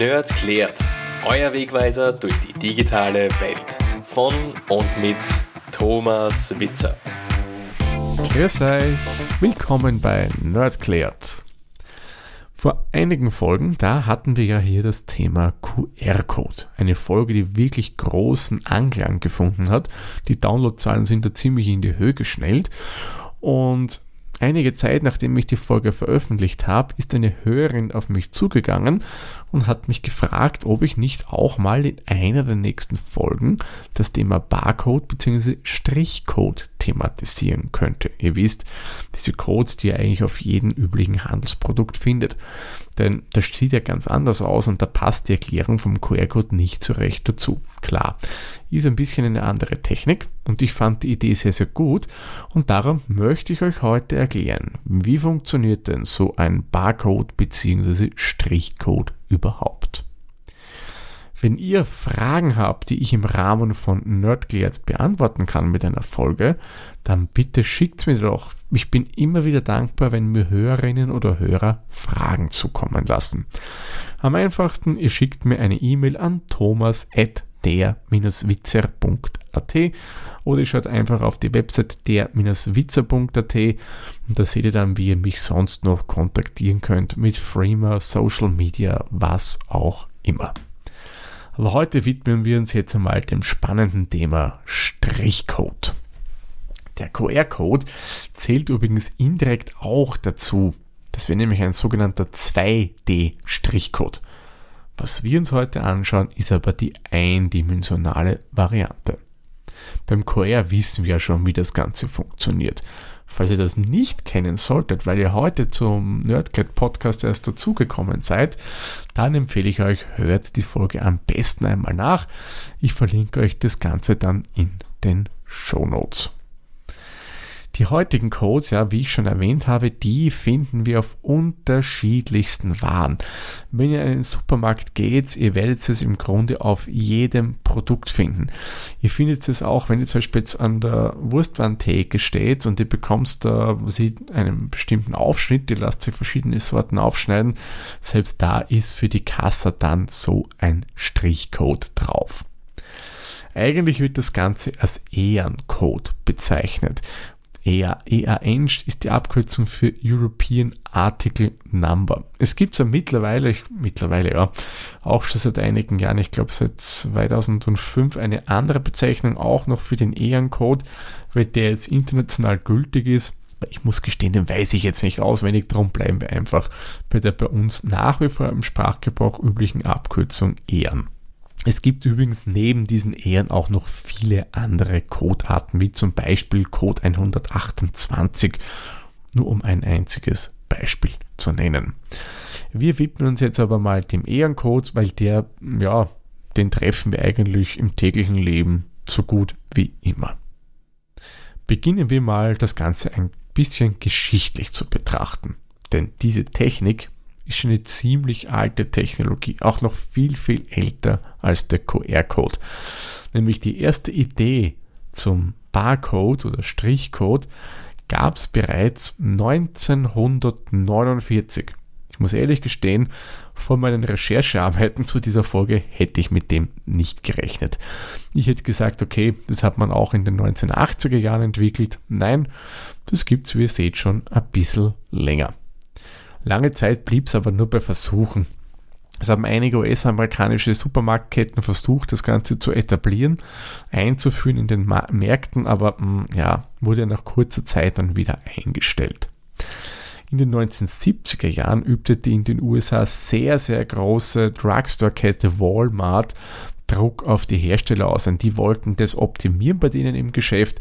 Nerd klärt. Euer Wegweiser durch die digitale Welt. Von und mit Thomas Witzer. Grüß euch, willkommen bei Nerd klärt. Vor einigen Folgen, da hatten wir ja hier das Thema QR-Code. Eine Folge, die wirklich großen Anklang gefunden hat. Die Downloadzahlen sind da ziemlich in die Höhe geschnellt. Und Einige Zeit nachdem ich die Folge veröffentlicht habe, ist eine Hörerin auf mich zugegangen und hat mich gefragt, ob ich nicht auch mal in einer der nächsten Folgen das Thema Barcode bzw. Strichcode thematisieren könnte. Ihr wisst, diese Codes, die ihr eigentlich auf jedem üblichen Handelsprodukt findet. Denn das sieht ja ganz anders aus und da passt die Erklärung vom QR-Code nicht so recht dazu. Klar, ist ein bisschen eine andere Technik und ich fand die Idee sehr, sehr gut und darum möchte ich euch heute erklären, wie funktioniert denn so ein Barcode bzw. Strichcode überhaupt. Wenn ihr Fragen habt, die ich im Rahmen von Nerdklärt beantworten kann mit einer Folge, dann bitte schickt mir doch. Ich bin immer wieder dankbar, wenn mir Hörerinnen oder Hörer Fragen zukommen lassen. Am einfachsten, ihr schickt mir eine E-Mail an thomas.der-witzer.at oder ihr schaut einfach auf die Website der-witzer.at und da seht ihr dann, wie ihr mich sonst noch kontaktieren könnt mit Framer, Social Media, was auch immer. Aber heute widmen wir uns jetzt einmal dem spannenden Thema Strichcode. Der QR-Code zählt übrigens indirekt auch dazu. Das wäre nämlich ein sogenannter 2D-Strichcode. Was wir uns heute anschauen, ist aber die eindimensionale Variante. Beim QR wissen wir ja schon, wie das Ganze funktioniert. Falls ihr das nicht kennen solltet, weil ihr heute zum Nerdcat Podcast erst dazugekommen seid, dann empfehle ich euch, hört die Folge am besten einmal nach. Ich verlinke euch das Ganze dann in den Show Notes. Die heutigen Codes, ja, wie ich schon erwähnt habe, die finden wir auf unterschiedlichsten Waren. Wenn ihr in einen Supermarkt geht, ihr werdet es im Grunde auf jedem Produkt finden. Ihr findet es auch, wenn ihr zum Beispiel jetzt an der Wurstwarentheke steht und ihr bekommst da sie einen bestimmten Aufschnitt, ihr lasst sich verschiedene Sorten aufschneiden, selbst da ist für die Kasse dann so ein Strichcode drauf. Eigentlich wird das Ganze als EAN-Code bezeichnet. EA, EAN ist die Abkürzung für European Article Number. Es gibt ja mittlerweile, mittlerweile ja, auch schon seit einigen Jahren, ich glaube seit 2005, eine andere Bezeichnung auch noch für den EAN-Code, weil der jetzt international gültig ist. Ich muss gestehen, den weiß ich jetzt nicht auswendig, darum bleiben wir einfach bei der bei uns nach wie vor im Sprachgebrauch üblichen Abkürzung EAN. Es gibt übrigens neben diesen Ehren auch noch viele andere Codearten, wie zum Beispiel Code 128, nur um ein einziges Beispiel zu nennen. Wir widmen uns jetzt aber mal dem Ehrencode, weil der, ja, den treffen wir eigentlich im täglichen Leben so gut wie immer. Beginnen wir mal das Ganze ein bisschen geschichtlich zu betrachten. Denn diese Technik ist schon eine ziemlich alte Technologie, auch noch viel, viel älter als der QR-Code. Nämlich die erste Idee zum Barcode oder Strichcode gab es bereits 1949. Ich muss ehrlich gestehen, vor meinen Recherchearbeiten zu dieser Folge hätte ich mit dem nicht gerechnet. Ich hätte gesagt, okay, das hat man auch in den 1980er Jahren entwickelt. Nein, das gibt es, wie ihr seht, schon ein bisschen länger. Lange Zeit blieb es aber nur bei Versuchen. Es haben einige US-amerikanische Supermarktketten versucht, das Ganze zu etablieren, einzuführen in den Märkten, aber hm, ja, wurde nach kurzer Zeit dann wieder eingestellt. In den 1970er Jahren übte die in den USA sehr, sehr große Drugstore-Kette Walmart Druck auf die Hersteller aus. Und die wollten das optimieren bei denen im Geschäft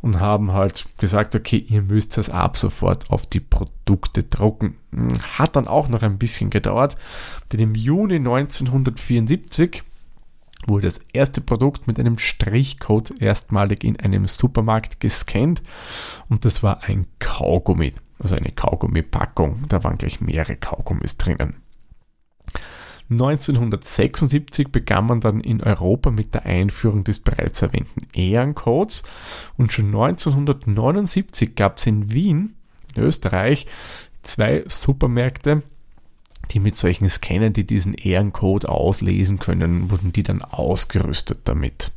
und haben halt gesagt, okay, ihr müsst das ab sofort auf die Produkte drucken. Hm, hat dann auch noch ein bisschen gedauert, denn im Juni 1974 wurde das erste Produkt mit einem Strichcode erstmalig in einem Supermarkt gescannt und das war ein Kaugummi, also eine Kaugummipackung. Da waren gleich mehrere Kaugummis drinnen. 1976 begann man dann in Europa mit der Einführung des bereits erwähnten EAN-Codes und schon 1979 gab es in Wien, in Österreich, zwei Supermärkte, die mit solchen Scannern, die diesen Ehrencode auslesen können, wurden die dann ausgerüstet damit.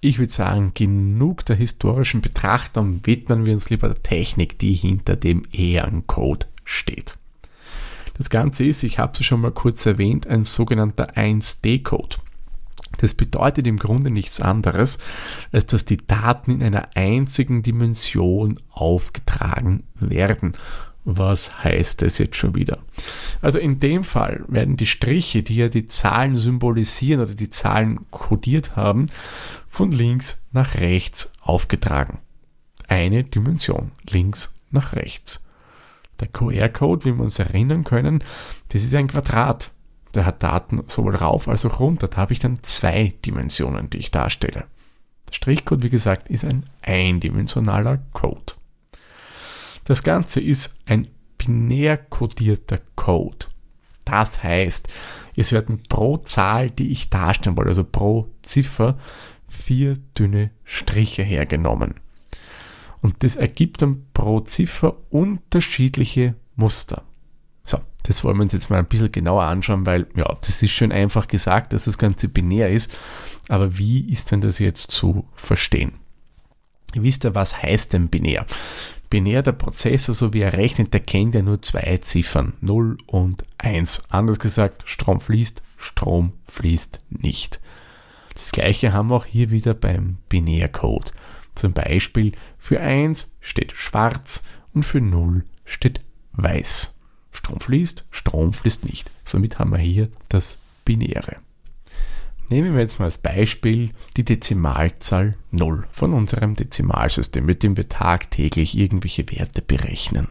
Ich würde sagen, genug der historischen Betrachtung, widmen wir uns lieber der Technik, die hinter dem Ehrencode steht. Das Ganze ist, ich habe es schon mal kurz erwähnt, ein sogenannter 1D-Code. Das bedeutet im Grunde nichts anderes, als dass die Daten in einer einzigen Dimension aufgetragen werden. Was heißt das jetzt schon wieder? Also in dem Fall werden die Striche, die ja die Zahlen symbolisieren oder die Zahlen kodiert haben, von links nach rechts aufgetragen. Eine Dimension, links nach rechts. Der QR-Code, wie wir uns erinnern können, das ist ein Quadrat. Der hat Daten sowohl rauf als auch runter. Da habe ich dann zwei Dimensionen, die ich darstelle. Der Strichcode, wie gesagt, ist ein eindimensionaler Code. Das Ganze ist ein binär kodierter Code. Das heißt, es werden pro Zahl, die ich darstellen will, also pro Ziffer, vier dünne Striche hergenommen. Und das ergibt dann pro Ziffer unterschiedliche Muster. So, das wollen wir uns jetzt mal ein bisschen genauer anschauen, weil ja, das ist schön einfach gesagt, dass das Ganze binär ist. Aber wie ist denn das jetzt zu verstehen? Ihr wisst ja, was heißt denn binär? Binär, der Prozessor, so wie er rechnet, der kennt ja nur zwei Ziffern, 0 und 1. Anders gesagt, Strom fließt, Strom fließt nicht. Das gleiche haben wir auch hier wieder beim Binärcode. Zum Beispiel für 1 steht schwarz und für 0 steht weiß. Strom fließt, Strom fließt nicht. Somit haben wir hier das Binäre. Nehmen wir jetzt mal als Beispiel die Dezimalzahl 0 von unserem Dezimalsystem, mit dem wir tagtäglich irgendwelche Werte berechnen.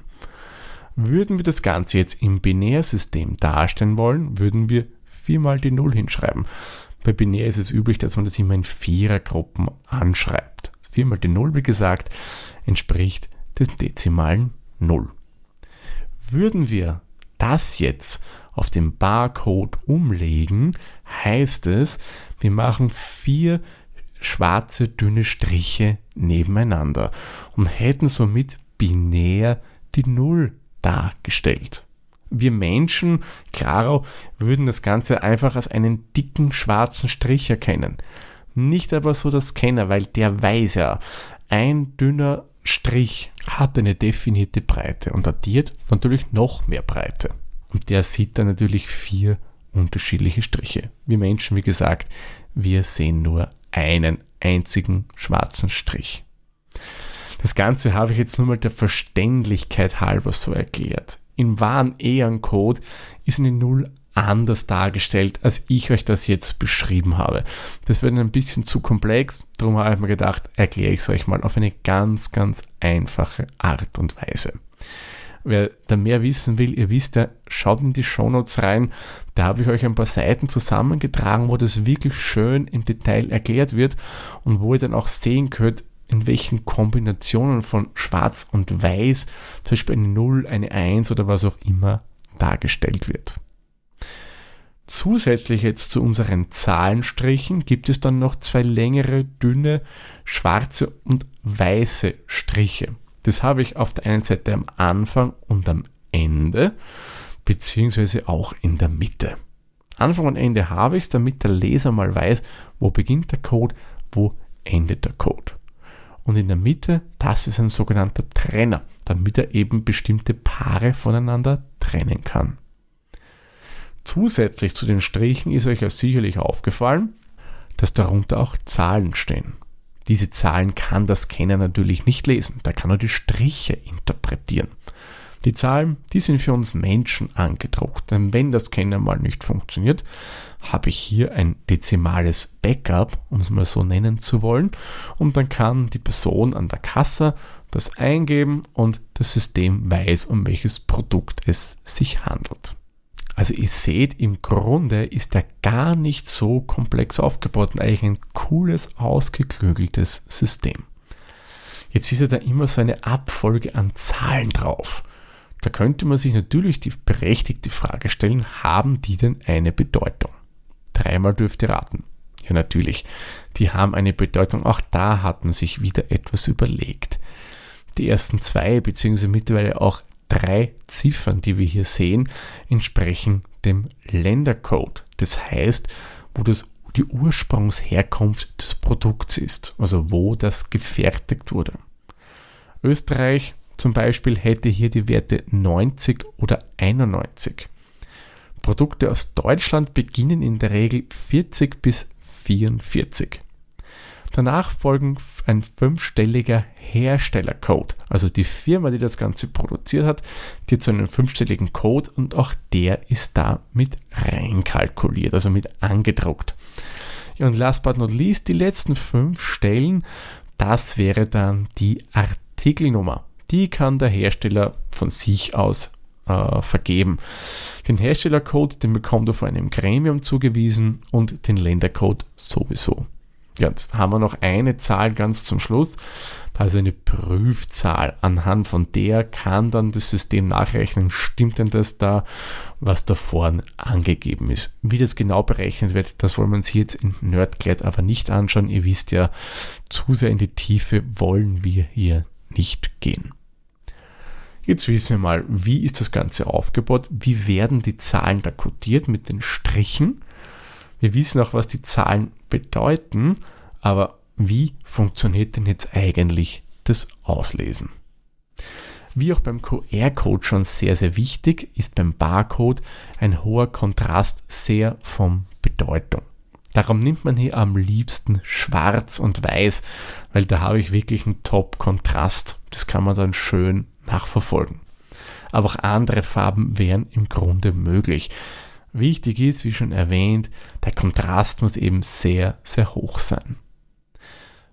Würden wir das Ganze jetzt im Binärsystem darstellen wollen, würden wir viermal die 0 hinschreiben. Bei Binär ist es üblich, dass man das immer in Vierergruppen anschreibt. Viermal die 0, wie gesagt, entspricht des Dezimalen 0. Würden wir das jetzt auf den Barcode umlegen, heißt es, wir machen vier schwarze dünne Striche nebeneinander und hätten somit binär die Null dargestellt. Wir Menschen, klaro, würden das Ganze einfach als einen dicken schwarzen Strich erkennen. Nicht aber so der Scanner, weil der weiß ja, ein dünner Strich hat eine definierte Breite und addiert natürlich noch mehr Breite. Und der sieht dann natürlich vier unterschiedliche Striche. Wir Menschen, wie gesagt, wir sehen nur einen einzigen schwarzen Strich. Das Ganze habe ich jetzt nur mal der Verständlichkeit halber so erklärt. Im wahren Eon-Code ist eine Null anders dargestellt, als ich euch das jetzt beschrieben habe. Das wird ein bisschen zu komplex, darum habe ich mir gedacht, erkläre ich es euch mal auf eine ganz, ganz einfache Art und Weise. Wer da mehr wissen will, ihr wisst ja, schaut in die Shownotes rein. Da habe ich euch ein paar Seiten zusammengetragen, wo das wirklich schön im Detail erklärt wird und wo ihr dann auch sehen könnt, in welchen Kombinationen von Schwarz und Weiß, zum Beispiel eine 0, eine 1 oder was auch immer dargestellt wird. Zusätzlich jetzt zu unseren Zahlenstrichen gibt es dann noch zwei längere, dünne, schwarze und weiße Striche. Das habe ich auf der einen Seite am Anfang und am Ende, beziehungsweise auch in der Mitte. Anfang und Ende habe ich es, damit der Leser mal weiß, wo beginnt der Code, wo endet der Code. Und in der Mitte, das ist ein sogenannter Trenner, damit er eben bestimmte Paare voneinander trennen kann. Zusätzlich zu den Strichen ist euch ja sicherlich aufgefallen, dass darunter auch Zahlen stehen. Diese Zahlen kann das Scanner natürlich nicht lesen, da kann er die Striche interpretieren. Die Zahlen, die sind für uns Menschen angedruckt, denn wenn das Scanner mal nicht funktioniert, habe ich hier ein dezimales Backup, um es mal so nennen zu wollen, und dann kann die Person an der Kasse das eingeben und das System weiß, um welches Produkt es sich handelt. Also ihr seht, im Grunde ist er gar nicht so komplex aufgebaut und eigentlich ein cooles, ausgeklügeltes System. Jetzt ist ja da immer so eine Abfolge an Zahlen drauf. Da könnte man sich natürlich die berechtigte Frage stellen, haben die denn eine Bedeutung? Dreimal dürft ihr raten. Ja, natürlich. Die haben eine Bedeutung. Auch da hat man sich wieder etwas überlegt. Die ersten zwei, beziehungsweise mittlerweile auch drei Ziffern, die wir hier sehen, entsprechen dem Ländercode. Das heißt, wo das die Ursprungsherkunft des Produkts ist, also wo das gefertigt wurde. Österreich zum Beispiel hätte hier die Werte 90 oder 91. Produkte aus Deutschland beginnen in der Regel 40 bis 44. Danach folgen ein fünfstelliger Herstellercode, also die Firma, die das Ganze produziert hat, die hat so einen fünfstelligen Code und auch der ist da mit reinkalkuliert, also mit angedruckt. Und last but not least, die letzten fünf Stellen, das wäre dann die Artikelnummer. Die kann der Hersteller von sich aus äh, vergeben. Den Herstellercode, den bekommt er von einem Gremium zugewiesen und den Ländercode sowieso. Jetzt haben wir noch eine Zahl ganz zum Schluss. Das ist eine Prüfzahl. Anhand von der kann dann das System nachrechnen, stimmt denn das da, was da vorne angegeben ist. Wie das genau berechnet wird, das wollen wir uns hier jetzt in Nerdglad aber nicht anschauen. Ihr wisst ja, zu sehr in die Tiefe wollen wir hier nicht gehen. Jetzt wissen wir mal, wie ist das Ganze aufgebaut, wie werden die Zahlen da kodiert mit den Strichen. Wir wissen auch, was die Zahlen bedeuten, aber wie funktioniert denn jetzt eigentlich das Auslesen? Wie auch beim QR-Code schon sehr, sehr wichtig, ist beim Barcode ein hoher Kontrast sehr von Bedeutung. Darum nimmt man hier am liebsten schwarz und weiß, weil da habe ich wirklich einen Top-Kontrast. Das kann man dann schön nachverfolgen. Aber auch andere Farben wären im Grunde möglich. Wichtig ist, wie schon erwähnt, der Kontrast muss eben sehr, sehr hoch sein.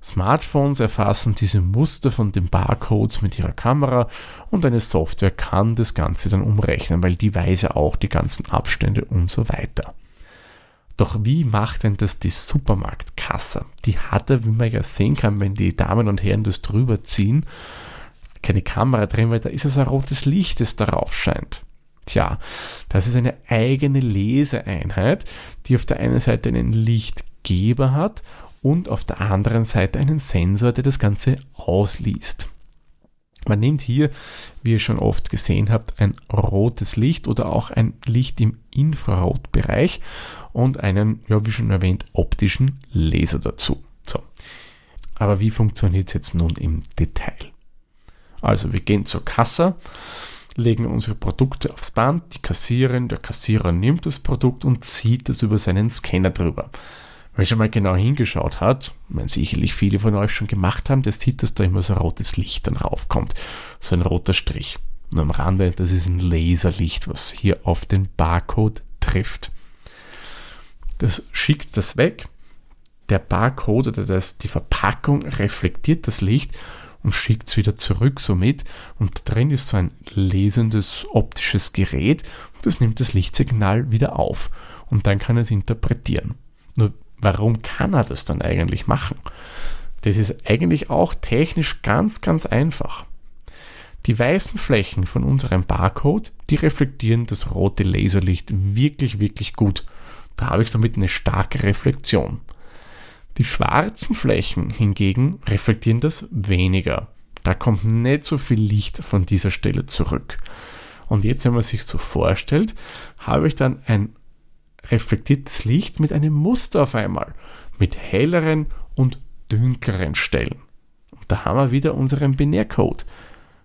Smartphones erfassen diese Muster von den Barcodes mit ihrer Kamera und eine Software kann das Ganze dann umrechnen, weil die weiß ja auch die ganzen Abstände und so weiter. Doch wie macht denn das die Supermarktkasse? Die hat er, wie man ja sehen kann, wenn die Damen und Herren das drüber ziehen, keine Kamera drin, weil da ist es ein rotes Licht, das darauf scheint. Tja, das ist eine eigene Leseeinheit, die auf der einen Seite einen Lichtgeber hat und auf der anderen Seite einen Sensor, der das Ganze ausliest. Man nimmt hier, wie ihr schon oft gesehen habt, ein rotes Licht oder auch ein Licht im Infrarotbereich und einen, ja, wie schon erwähnt, optischen Laser dazu. So. Aber wie funktioniert es jetzt nun im Detail? Also wir gehen zur Kasse, legen unsere Produkte aufs Band, die Kassiererin, der Kassierer nimmt das Produkt und zieht es über seinen Scanner drüber. Wer schon mal genau hingeschaut hat, wenn sicherlich viele von euch schon gemacht haben, der sieht, dass da immer so ein rotes Licht dann raufkommt. So ein roter Strich. Und am Rande, das ist ein Laserlicht, was hier auf den Barcode trifft. Das schickt das weg. Der Barcode oder das, die Verpackung reflektiert das Licht und schickt es wieder zurück somit. Und drin ist so ein lesendes optisches Gerät und das nimmt das Lichtsignal wieder auf und dann kann es interpretieren. Nur warum kann er das dann eigentlich machen? Das ist eigentlich auch technisch ganz, ganz einfach. Die weißen Flächen von unserem Barcode, die reflektieren das rote Laserlicht wirklich, wirklich gut. Da habe ich somit eine starke Reflexion. Die schwarzen Flächen hingegen reflektieren das weniger. Da kommt nicht so viel Licht von dieser Stelle zurück. Und jetzt, wenn man sich so vorstellt, habe ich dann ein reflektiertes Licht mit einem Muster auf einmal, mit helleren und dunkleren Stellen. Und da haben wir wieder unseren Binärcode.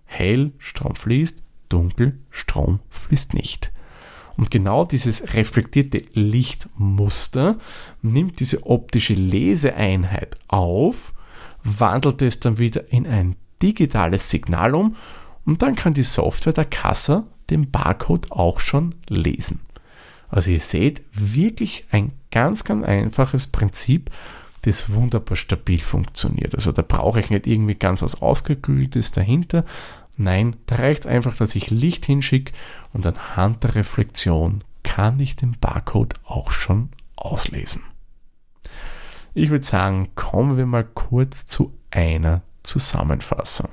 Hell, Strom fließt, dunkel, Strom fließt nicht. Und genau dieses reflektierte Lichtmuster nimmt diese optische Leseeinheit auf, wandelt es dann wieder in ein digitales Signal um und dann kann die Software der Kasse den Barcode auch schon lesen. Also ihr seht, wirklich ein ganz, ganz einfaches Prinzip, das wunderbar stabil funktioniert. Also da brauche ich nicht irgendwie ganz was Ausgeklügeltes dahinter, Nein, da reicht es einfach, dass ich Licht hinschicke und anhand der Reflexion kann ich den Barcode auch schon auslesen. Ich würde sagen, kommen wir mal kurz zu einer Zusammenfassung.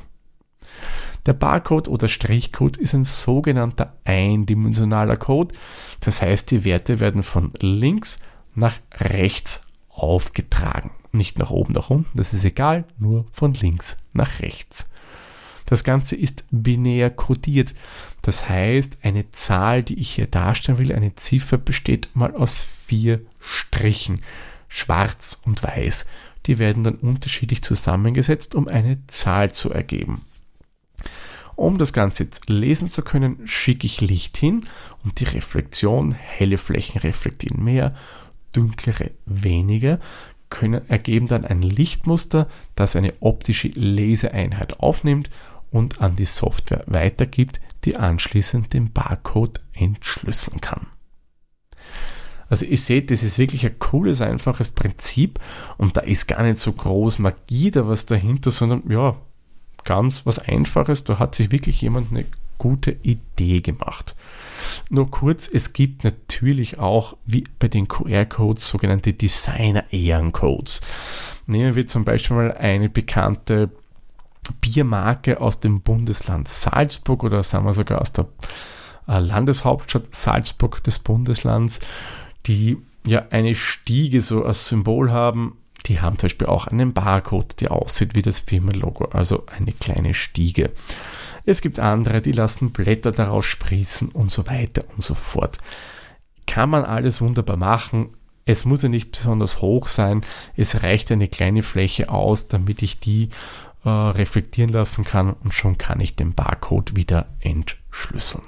Der Barcode oder Strichcode ist ein sogenannter eindimensionaler Code. Das heißt, die Werte werden von links nach rechts aufgetragen. Nicht nach oben, nach unten, das ist egal, nur von links nach rechts. Das Ganze ist binär kodiert. Das heißt, eine Zahl, die ich hier darstellen will, eine Ziffer besteht mal aus vier Strichen, schwarz und weiß. Die werden dann unterschiedlich zusammengesetzt, um eine Zahl zu ergeben. Um das Ganze jetzt lesen zu können, schicke ich Licht hin und die Reflexion, helle Flächen reflektieren mehr, dunklere weniger, können, ergeben dann ein Lichtmuster, das eine optische Leseeinheit aufnimmt und an die Software weitergibt, die anschließend den Barcode entschlüsseln kann. Also ihr seht, das ist wirklich ein cooles, einfaches Prinzip und da ist gar nicht so groß Magie da was dahinter, sondern ja, ganz was Einfaches. Da hat sich wirklich jemand eine gute Idee gemacht. Nur kurz, es gibt natürlich auch, wie bei den QR-Codes, sogenannte Designer-Ehrencodes. Nehmen wir zum Beispiel mal eine bekannte Biermarke aus dem Bundesland Salzburg oder sagen wir sogar aus der äh, Landeshauptstadt Salzburg des Bundeslands, die ja eine Stiege so als Symbol haben. Die haben zum Beispiel auch einen Barcode, der aussieht wie das Firmenlogo, also eine kleine Stiege. Es gibt andere, die lassen Blätter daraus sprießen und so weiter und so fort. Kann man alles wunderbar machen. Es muss ja nicht besonders hoch sein. Es reicht eine kleine Fläche aus, damit ich die äh, reflektieren lassen kann und schon kann ich den Barcode wieder entschlüsseln.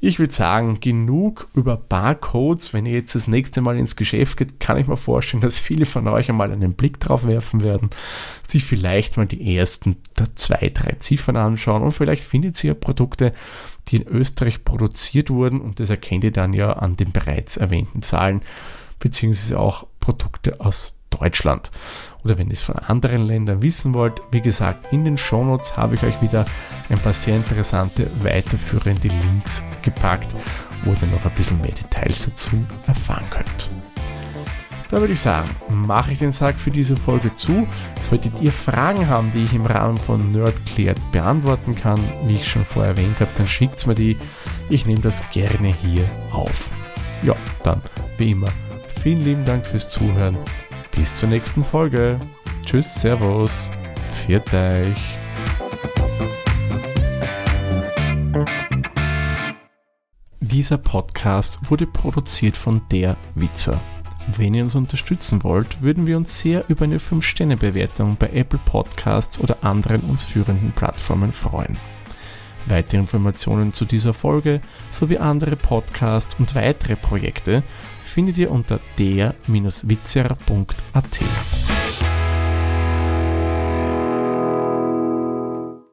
Ich würde sagen, genug über Barcodes. Wenn ihr jetzt das nächste Mal ins Geschäft geht, kann ich mir vorstellen, dass viele von euch einmal einen Blick drauf werfen werden, sich vielleicht mal die ersten zwei, drei Ziffern anschauen und vielleicht findet ihr Produkte, die in Österreich produziert wurden und das erkennt ihr dann ja an den bereits erwähnten Zahlen, beziehungsweise auch Produkte aus Deutschland. Oder wenn ihr es von anderen Ländern wissen wollt, wie gesagt, in den Shownotes habe ich euch wieder ein paar sehr interessante weiterführende Links gepackt, wo ihr noch ein bisschen mehr Details dazu erfahren könnt. Da würde ich sagen, mache ich den Sack für diese Folge zu. Solltet ihr Fragen haben, die ich im Rahmen von Nerdklärt beantworten kann, wie ich schon vorher erwähnt habe, dann schickt mir die. Ich nehme das gerne hier auf. Ja, dann, wie immer, vielen lieben Dank fürs Zuhören bis zur nächsten Folge. Tschüss, Servus, viert euch. Dieser Podcast wurde produziert von der Witzer. Wenn ihr uns unterstützen wollt, würden wir uns sehr über eine 5-Sterne-Bewertung bei Apple Podcasts oder anderen uns führenden Plattformen freuen. Weitere Informationen zu dieser Folge sowie andere Podcasts und weitere Projekte findet ihr unter der-witzer.at.